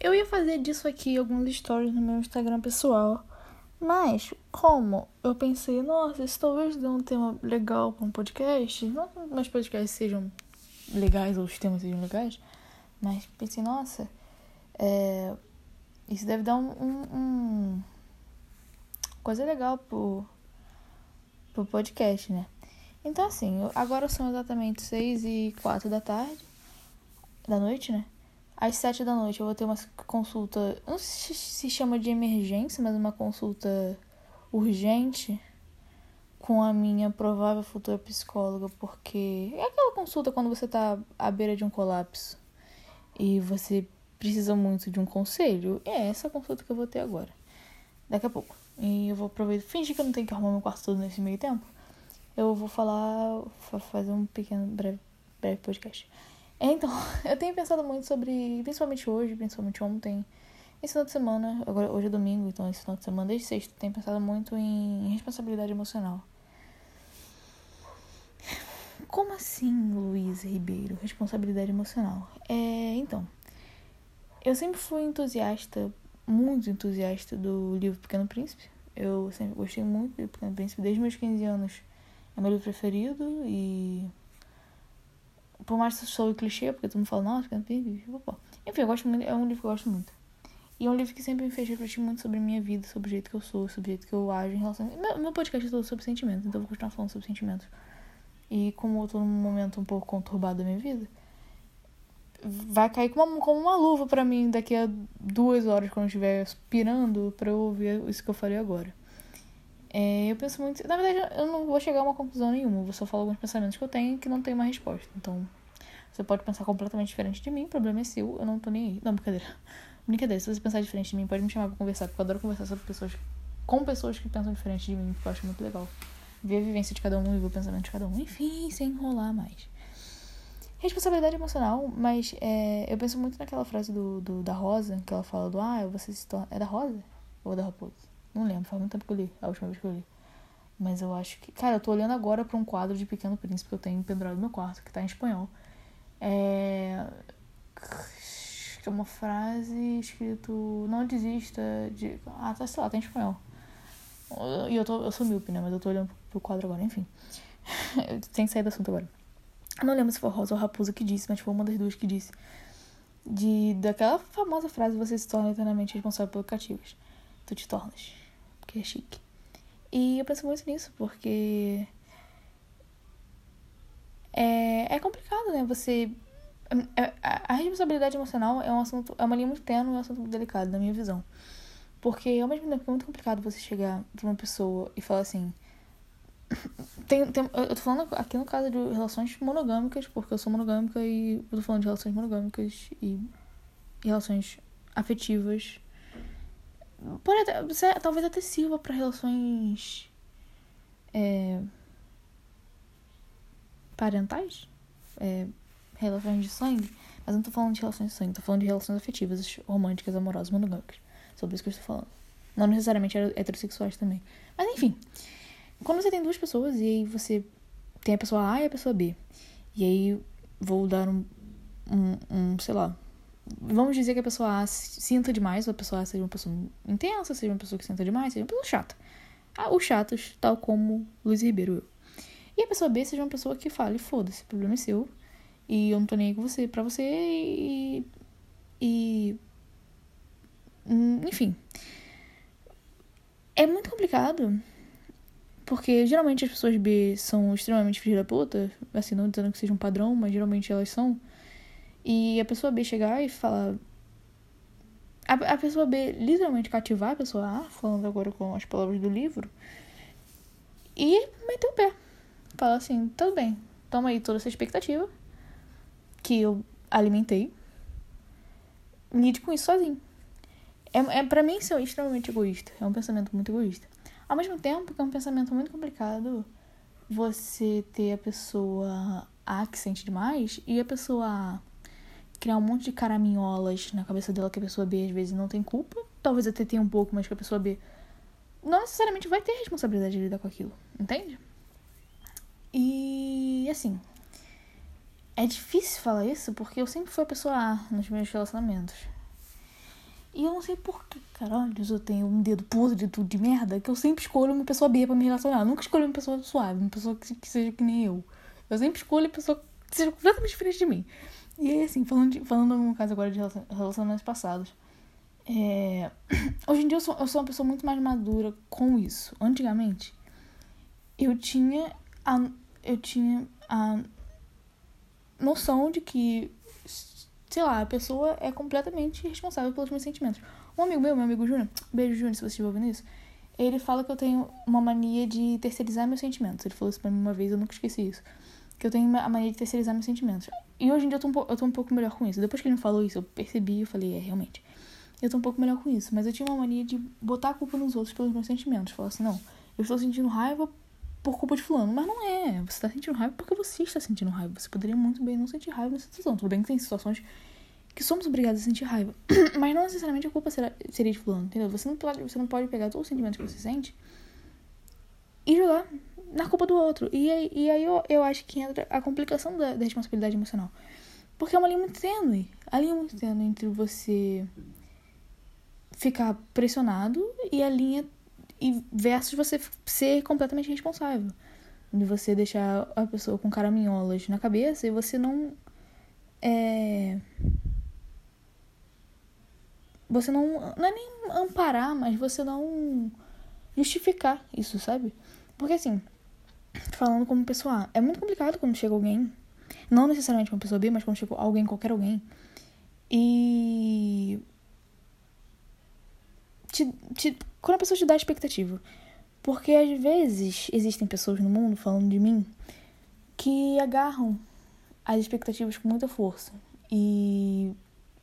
Eu ia fazer disso aqui alguns stories no meu Instagram pessoal. Mas, como eu pensei, nossa, isso talvez dê um tema legal para um podcast. Não que meus podcasts sejam legais ou os temas sejam legais. Mas pensei, nossa, é, isso deve dar um, um, um coisa legal pro, pro podcast, né? Então, assim, agora são exatamente 6 e 4 da tarde, da noite, né? Às 7 da noite eu vou ter uma consulta, não sei se se chama de emergência, mas uma consulta urgente com a minha provável futura psicóloga, porque é aquela consulta quando você tá à beira de um colapso e você precisa muito de um conselho. É essa consulta que eu vou ter agora, daqui a pouco. E eu vou aproveitar, fingir que eu não tenho que arrumar meu quarto todo nesse meio tempo. Eu vou falar, fazer um pequeno, breve, breve podcast. Então, eu tenho pensado muito sobre, principalmente hoje, principalmente ontem, esse final de semana, agora hoje é domingo, então esse final de semana, desde sexta, tenho pensado muito em responsabilidade emocional. Como assim, Luiz Ribeiro? Responsabilidade emocional. É, então, eu sempre fui entusiasta, muito entusiasta do livro Pequeno Príncipe. Eu sempre gostei muito do Pequeno Príncipe, desde meus 15 anos. É meu livro preferido e por mais que sou clichê, porque todo mundo fala, nossa, enfim, eu gosto muito, é um livro que eu gosto muito. E é um livro que sempre me fez refletir muito sobre a minha vida, sobre o jeito que eu sou, sobre o jeito que eu ajo em relação. Meu, meu podcast é todo sobre sentimentos, então eu vou continuar falando sobre sentimentos. E como eu tô num momento um pouco conturbado da minha vida, vai cair como uma, como uma luva para mim daqui a duas horas, quando eu estiver pirando, pra eu ouvir isso que eu falei agora. É, eu penso muito. Na verdade, eu não vou chegar a uma conclusão nenhuma, eu vou só falar alguns pensamentos que eu tenho que não tem uma resposta. Então, você pode pensar completamente diferente de mim, o problema é seu, eu não tô nem aí. Não, brincadeira. Brincadeira, se você pensar diferente de mim, pode me chamar pra conversar, porque eu adoro conversar sobre pessoas com pessoas que pensam diferente de mim, porque eu acho muito legal. Ver a vivência de cada um e ver o pensamento de cada um. Enfim, sem enrolar mais. Responsabilidade emocional, mas é, eu penso muito naquela frase do, do, da Rosa, que ela fala do ah, você se torna. É da Rosa? Ou da Raposa? Não lembro, faz muito tempo que eu li, a última vez que eu li. Mas eu acho que. Cara, eu tô olhando agora pra um quadro de Pequeno Príncipe que eu tenho pendurado no meu quarto, que tá em espanhol. É. Que é uma frase escrito. Não desista de. Ah, tá, sei lá, tá em espanhol. E eu, tô, eu sou míope, né? Mas eu tô olhando pro quadro agora, enfim. Tem que sair do assunto agora. Não lembro se foi Rosa ou Raposa que disse, mas foi uma das duas que disse. De, daquela famosa frase: você se torna eternamente responsável pelos cativos. Tu te tornas que é chique. E eu penso muito nisso, porque é, é complicado, né? Você. É, a, a responsabilidade emocional é um assunto. É uma linha muito tênue, é um assunto muito delicado, na minha visão. Porque ao mesmo tempo é muito complicado você chegar pra uma pessoa e falar assim. Tem, tem, eu tô falando aqui no caso de relações monogâmicas, porque eu sou monogâmica e eu tô falando de relações monogâmicas e relações afetivas até, talvez até sirva para relações é, parentais, é, relações de sangue, mas não tô falando de relações de sangue, tô falando de relações afetivas, românticas, amorosas, monogâmicas. Sobre isso que eu estou falando. Não necessariamente heterossexuais também. Mas enfim, quando você tem duas pessoas e aí você tem a pessoa A e a pessoa B, e aí vou dar um, um, um sei lá, vamos dizer que a pessoa A sinta demais, ou a pessoa A seja uma pessoa intensa, seja uma pessoa que sinta demais, seja uma pessoa chata. Ah, os chatos, tal como Luiz Ribeiro eu. E a pessoa B seja uma pessoa que fale, foda-se, o problema é seu. E eu não tô nem aí com você, pra você e. E. Hum, enfim. É muito complicado. Porque geralmente as pessoas B são extremamente filhas da puta. Assim, não dizendo que seja um padrão, mas geralmente elas são. E a pessoa B chegar e falar. A, a pessoa B literalmente cativar a pessoa A, falando agora com as palavras do livro, e meter o pé. Falar assim: tudo bem, toma aí toda essa expectativa que eu alimentei. Lide com isso sozinho. É, é, pra mim, isso é extremamente egoísta. É um pensamento muito egoísta. Ao mesmo tempo que é um pensamento muito complicado você ter a pessoa A que sente demais e a pessoa criar um monte de caraminholas na cabeça dela que a pessoa B às vezes não tem culpa. Talvez até tenha um pouco, mas que a pessoa B não necessariamente vai ter responsabilidade de lidar com aquilo, entende? E assim, é difícil falar isso porque eu sempre fui a pessoa A nos meus relacionamentos. E eu não sei por que, caralho, eu tenho um dedo podre de tudo de merda, que eu sempre escolho uma pessoa B pra me relacionar. Eu nunca escolho uma pessoa suave, uma pessoa que, que seja que nem eu. Eu sempre escolho uma pessoa que seja completamente diferente de mim. E aí, assim, falando, de, falando no caso agora de relacionamentos passados. É... Hoje em dia eu sou, eu sou uma pessoa muito mais madura com isso. Antigamente, eu tinha a, eu tinha a noção de que, sei lá, a pessoa é completamente responsável pelos meus sentimentos. Um amigo meu, meu amigo Júnior, beijo Júnior se você estiver ouvindo isso, ele fala que eu tenho uma mania de terceirizar meus sentimentos. Ele falou isso pra mim uma vez, eu nunca esqueci isso. Que eu tenho a mania de terceirizar meus sentimentos. E hoje em dia eu tô, um eu tô um pouco melhor com isso. Depois que ele me falou isso, eu percebi e falei, é, realmente. Eu tô um pouco melhor com isso. Mas eu tinha uma mania de botar a culpa nos outros pelos meus sentimentos. Falar assim, não, eu estou sentindo raiva por culpa de fulano. Mas não é. Você tá sentindo raiva porque você está sentindo raiva. Você poderia muito bem não sentir raiva nessa situação. Tudo bem que tem situações que somos obrigados a sentir raiva. Mas não necessariamente a culpa será, seria de fulano, entendeu? Você não pode, você não pode pegar todos os sentimentos que você sente e jogar na culpa do outro. E aí, e aí eu, eu acho que entra a complicação da, da responsabilidade emocional. Porque é uma linha muito tênue. A linha muito tênue entre você ficar pressionado e a linha e versus você ser completamente responsável. De você deixar a pessoa com caraminholas na cabeça e você não é você não não é nem amparar, mas você não justificar isso, sabe? Porque assim, falando como pessoa é muito complicado quando chega alguém, não necessariamente uma pessoa B, mas quando chega alguém, qualquer alguém, e. Te, te, quando a pessoa te dá expectativa. Porque às vezes existem pessoas no mundo, falando de mim, que agarram as expectativas com muita força e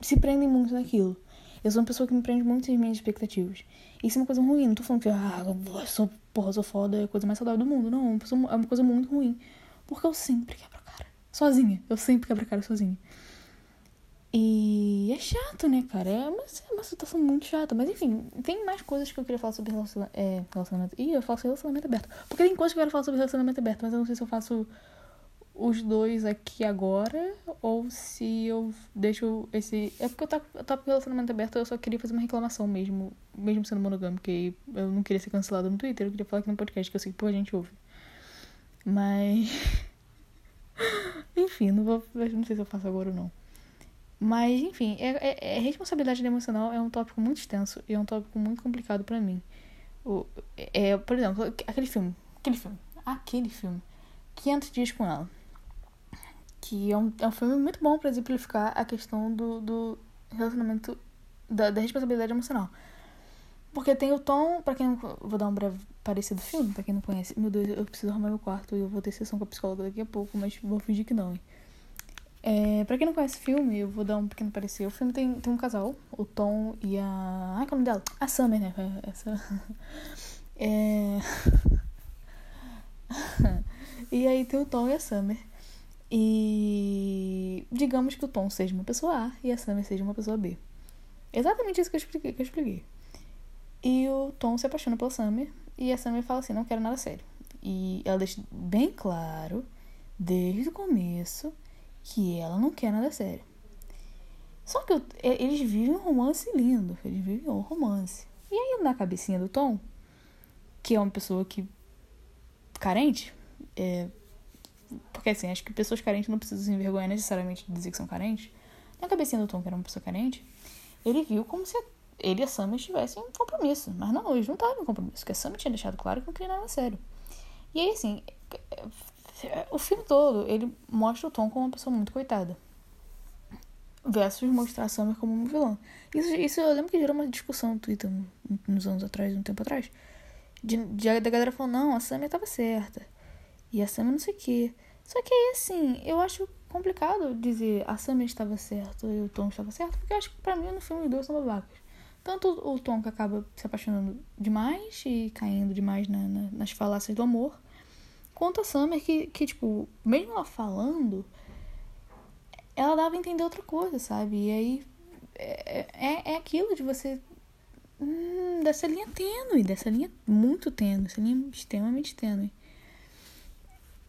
se prendem muito naquilo. Eu sou uma pessoa que me prende muito nas minhas expectativas. Isso é uma coisa ruim. Não tô falando que, ah, eu sou, porra, eu sou foda, é a coisa mais saudável do mundo. Não, é uma coisa muito ruim. Porque eu sempre quebro a cara. Sozinha. Eu sempre quebro a cara sozinha. E é chato, né, cara? É uma, é uma situação muito chata. Mas enfim, tem mais coisas que eu queria falar sobre. É, relacionamento. Ih, eu faço relacionamento aberto. Porque tem coisas que eu quero falar sobre relacionamento aberto, mas eu não sei se eu faço os dois aqui agora ou se eu deixo esse. É porque eu tava, eu tava com relacionamento aberto, eu só queria fazer uma reclamação mesmo, mesmo sendo monogâmico, porque eu não queria ser cancelado no Twitter, eu queria falar aqui no podcast, que eu sei que pô, a gente ouve. Mas. enfim, não vou. Não sei se eu faço agora ou não. Mas, enfim, é, é, é responsabilidade emocional é um tópico muito extenso e é um tópico muito complicado para mim. O, é, por exemplo, aquele filme. Aquele filme. Aquele filme. 500 dias com ela que é um, é um filme muito bom para exemplificar a questão do, do relacionamento, da, da responsabilidade emocional. Porque tem o tom, para quem não. Vou dar um breve parecido do filme, pra quem não conhece. Meu Deus, eu preciso arrumar meu quarto e eu vou ter sessão com a psicóloga daqui a pouco, mas vou fingir que não, hein? É, pra quem não conhece o filme, eu vou dar um pequeno parecer. O filme tem, tem um casal, o Tom e a. Ai, qual é o nome dela? A Summer, né? É, essa. É. e aí tem o Tom e a Summer. E digamos que o Tom seja uma pessoa A e a Summer seja uma pessoa B. Exatamente isso que eu expliquei. Que eu expliquei. E o Tom se apaixona pela Summer e a Summer fala assim: não quero nada sério. E ela deixa bem claro, desde o começo, que ela não quer nada sério. Só que eles vivem um romance lindo, eles vivem um romance. E aí, na cabecinha do Tom, que é uma pessoa que. carente, é, porque assim, acho que pessoas carentes não precisam se envergonhar necessariamente de dizer que são carentes. Na cabecinha do Tom, que era uma pessoa carente, ele viu como se ele e a Sam estivessem em compromisso. Mas não, eles não estavam em compromisso, porque a Sam tinha deixado claro que não queria nada sério. E aí, assim, o filme todo, ele mostra o Tom como uma pessoa muito coitada. Versus mostrar a Summer como uma vilã. Isso, isso eu lembro que gerou uma discussão no Twitter uns anos atrás, um tempo atrás. De, de, da galera falando, não, a Summer estava certa. E a Summer não sei o quê. Só que aí, assim, eu acho complicado dizer a Summer estava certa e o Tom estava certo, porque eu acho que pra mim no filme os dois são babacas. Tanto o Tom que acaba se apaixonando demais e caindo demais na, na, nas falácias do amor, quanto a Summer que, que, tipo, mesmo ela falando, ela dava a entender outra coisa, sabe? E aí é, é, é aquilo de você. Hum, dessa linha tênue, dessa linha muito tênue, essa linha extremamente tênue.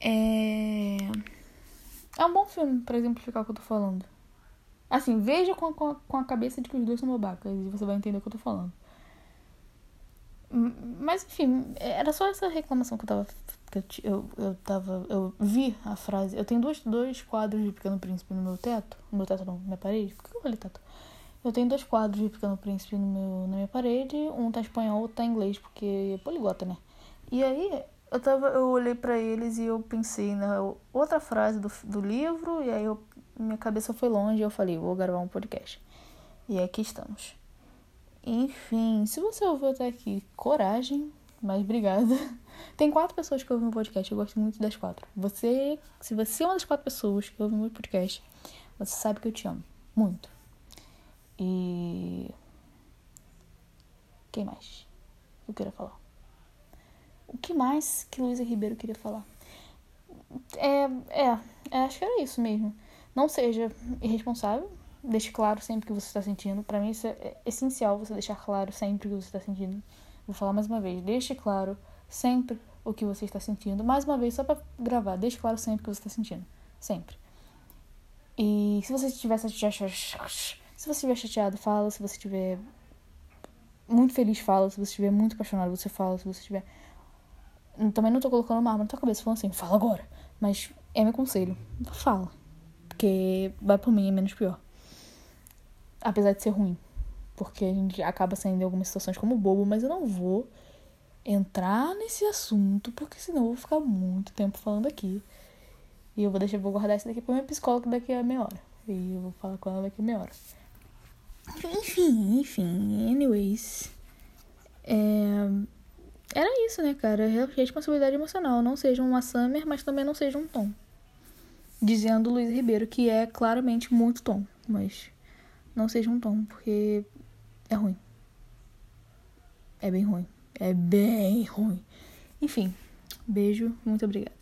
É. É um bom filme para exemplificar o que eu tô falando. Assim, veja com a, com a, cabeça de que os dois são babacas e você vai entender o que eu tô falando. Mas enfim, era só essa reclamação que eu tava. Que eu, eu, tava. Eu vi a frase. Eu tenho dois, dois quadros de Pequeno Príncipe no meu teto. No meu teto não, na minha parede. Por que eu falei teto? Eu tenho dois quadros de Pequeno Príncipe no meu, na minha parede. Um tá em espanhol, outro tá em inglês, porque é poliglota, né? E aí eu tava. Eu olhei para eles e eu pensei na outra frase do, do livro, e aí eu, minha cabeça foi longe e eu falei, vou gravar um podcast. E aqui estamos. Enfim, se você ouviu até aqui, coragem, mas obrigada. Tem quatro pessoas que ouvem o podcast, eu gosto muito das quatro. Você, se você é uma das quatro pessoas que ouvem o meu podcast, você sabe que eu te amo. Muito. E. Quem mais? Eu queria falar. O que mais que Luísa Ribeiro queria falar? É, é, é, acho que era isso mesmo. Não seja irresponsável, Deixe claro sempre o que você está sentindo. Para mim, isso é essencial você deixar claro sempre o que você está sentindo. Vou falar mais uma vez. Deixe claro sempre o que você está sentindo. Mais uma vez, só para gravar. Deixe claro sempre o que você está sentindo. Sempre. E se você estiver se você estiver chateado, fala. Se você estiver muito feliz, fala. Se você estiver muito apaixonado, você fala. Se você estiver. Também não tô colocando uma arma na tua cabeça falando assim, fala agora. Mas é meu conselho. Fala. Porque vai por mim, é menos pior apesar de ser ruim. Porque a gente acaba saindo em algumas situações como bobo, mas eu não vou entrar nesse assunto, porque senão eu vou ficar muito tempo falando aqui. E eu vou deixar, vou guardar isso daqui pra minha psicóloga daqui a meia hora. E eu vou falar com ela daqui a meia hora. Enfim, enfim, anyways. É... Era isso, né, cara? Responsabilidade emocional. Não seja uma Summer, mas também não seja um Tom. Dizendo Luiz Ribeiro, que é claramente muito Tom, mas não seja um tom, porque é ruim. É bem ruim. É bem ruim. Enfim, beijo, muito obrigada.